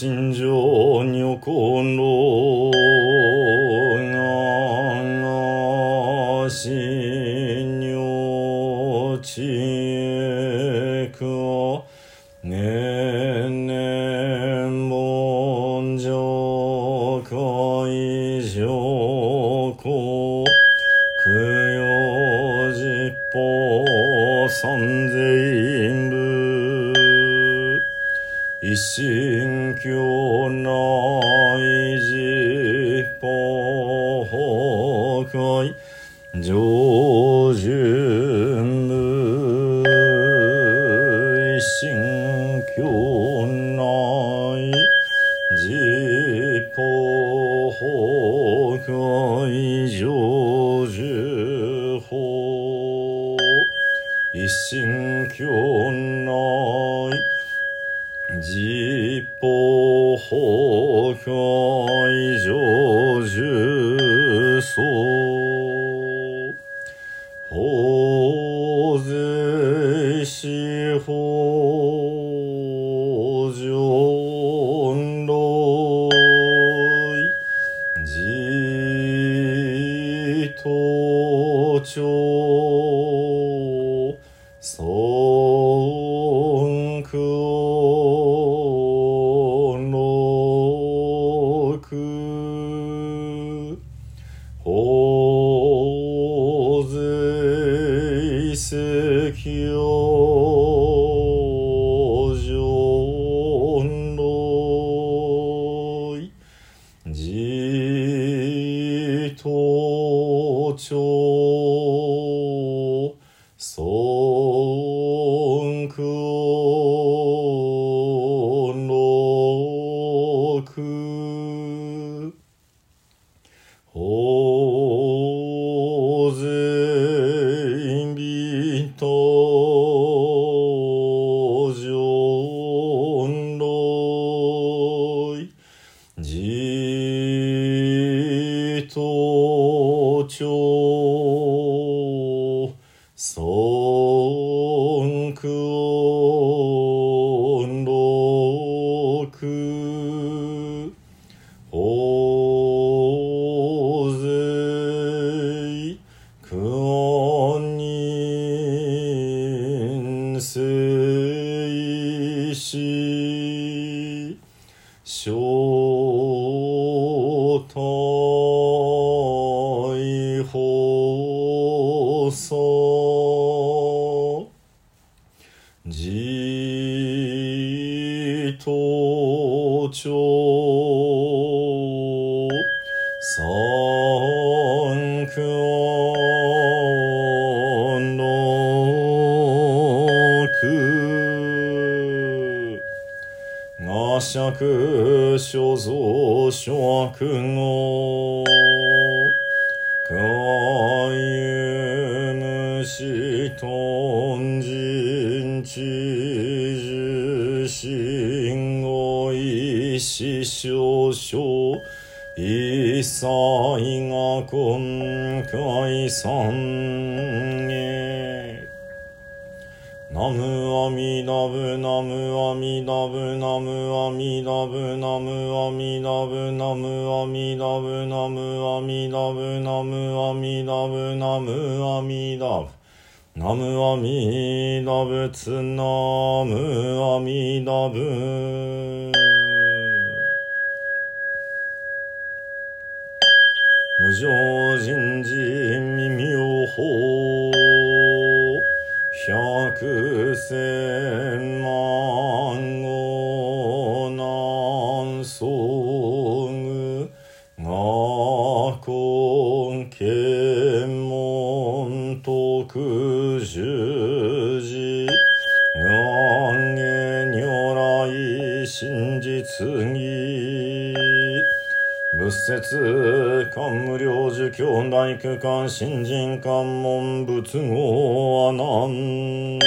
心情に起こ崩壊上順無心教内実法崩壊上順法一心教内実法法会包う頭三所蔵所悪語外遊無視頓人知事しししょうしょう。一切が今回三へナムアミダブナムアミダブナムアミダブナムアミダブナムアミダブナムアミダブナムアミダブナムアミダブナムアミダブツナムアミダブ。無常人事未妙法百千万語南宋我根検問特十字願下如来真実義。仏説官無領受教大区間新人関門仏語阿南。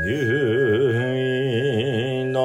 龍大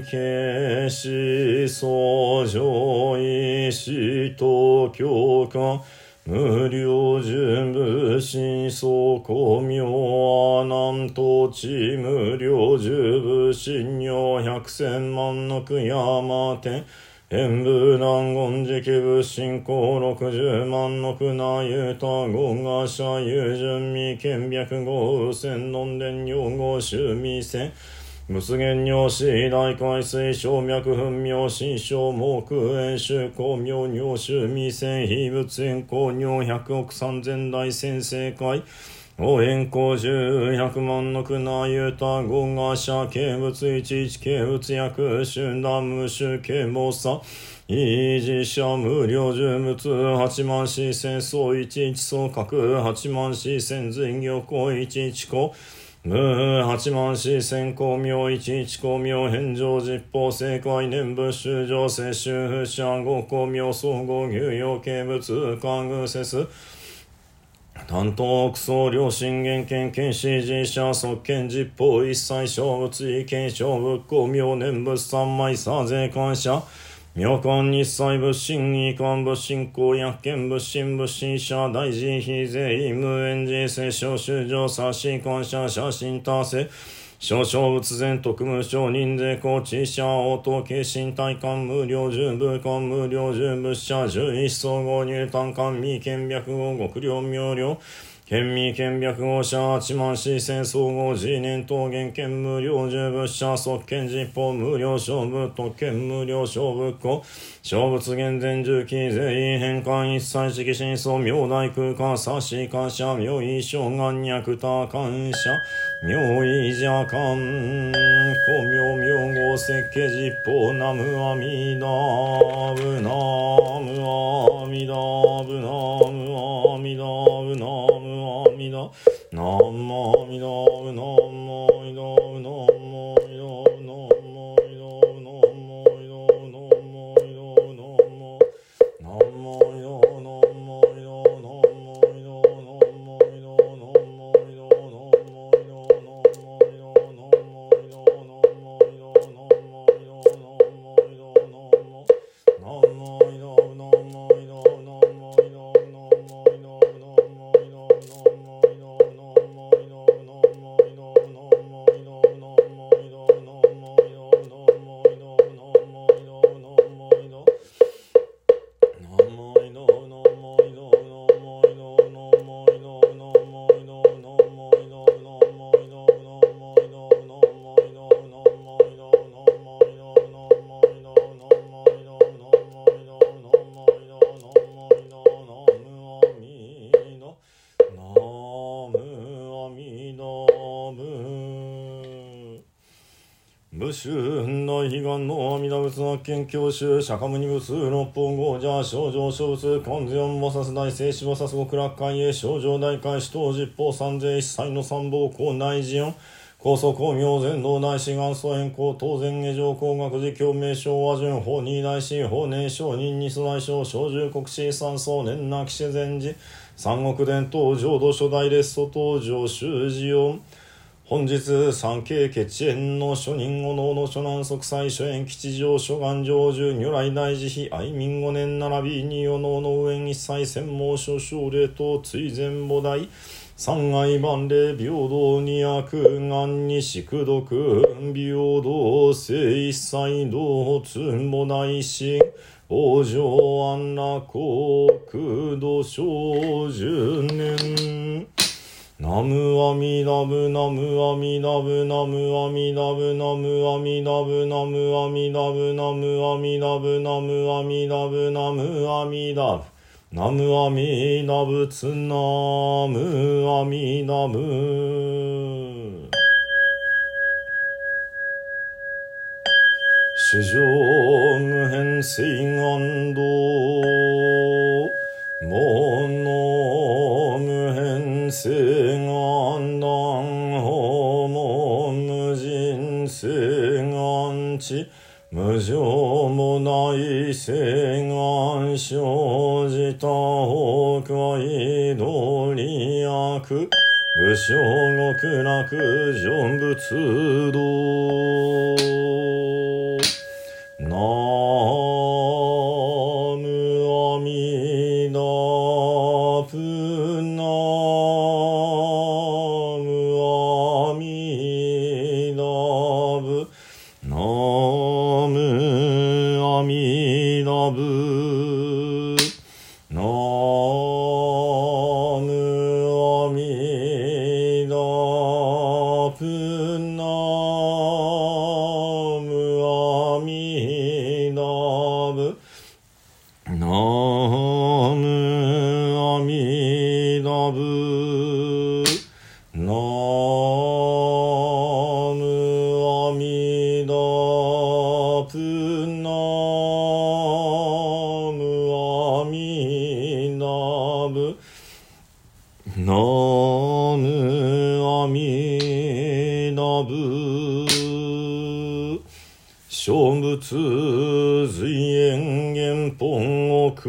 慶思想上医師東京官無料純無心相公明阿南東地無料十部信用百千万の悔やま天。演武乱言直部信仰六十万の苦なゆたごが社有順未見白五千論伝用語趣味せ無限尿死、大海水小、脈粉尿心症、木炎臭、光尿尿臭、未線非物炎光尿、百億三千大先生会、応援工十百万の苦なゆたごが社刑物一一軽物薬集団無臭刑もさ。維持者無料重物八万四千総一一総核八万四千随行行一一行無八万四千光明一一光明返上実法正解念仏修上世修不者五光明総合牛陽形物官偶説。担当奥総両親元権権支持者即権実法一切小物意見小仏光明念仏三昧三税感謝。妙観日切仏心、遺憾仏心、公約権仏心、仏心者、大事、非税、無縁事、聖書、修正、差し、感謝、写真、達成。少々仏前特務省人税高知者応答軽心体感無料十部官無料十物者十一総合入単官未見白号極量明瞭県民県白号者、八万四千総合次、年頭元県無料十物者、即権実法無料勝負、特権無料勝負庫、勝物減税重機員、変換一切式真相、明大空間、差し感謝、明意障眼脈多感謝、明意邪感、古妙名号設計実法、南無阿弥陀仏、南無阿弥陀仏、南無阿弥陀仏、南無みの、なんもみのう、なんもみのう春大悲願の阿弥陀仏発見教習釈迦牟尼仏六方豪者症状小仏観世音菩薩大聖子菩薩極楽会へ症状大会使徒十方三世一切の三宝校内寺音高祖公明全道大師元祖変更当然下上工学寺教名称和順法二大師法年商人二世大将小獣国士三層年な騎士禅寺三国伝統浄土初代列祖登場修士音本日三景血縁の諸人五能の諸南即祭諸縁吉祥諸願成就如来大慈悲愛民五年並び二世能の上一切専門諸奨礼と追善菩提。三愛万礼平等二悪願に宿毒平等性一切道つもないし。往生安楽国土小十年。ナムアミダブナムアミダブナムアミダブナムアミダブナムアミダブナムアミダブナムアミダブナムアミダブナムアミダブツナムアミダブ主上無変性願道無常もない誓願生じた北海道利悪武将極楽成仏道プノムアミダブ小仏随縁元本奥。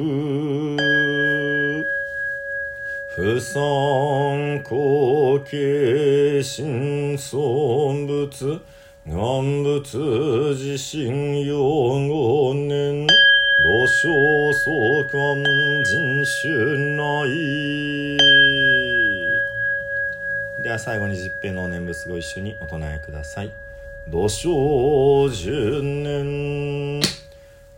不参考形心尊仏願仏自身用語年老少相関人種内では最後に十平の念仏ご一緒にお唱えください。土生十年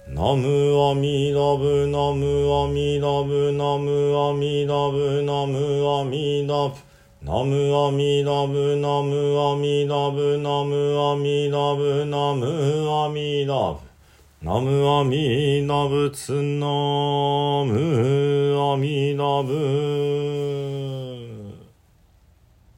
ナムアミダブナムアミダブナムアミダブナムアミダブ。ナムアミダブナムアミダブ。ナムアミダブナムアミダブ。南無阿弥陀仏南無阿弥陀ナ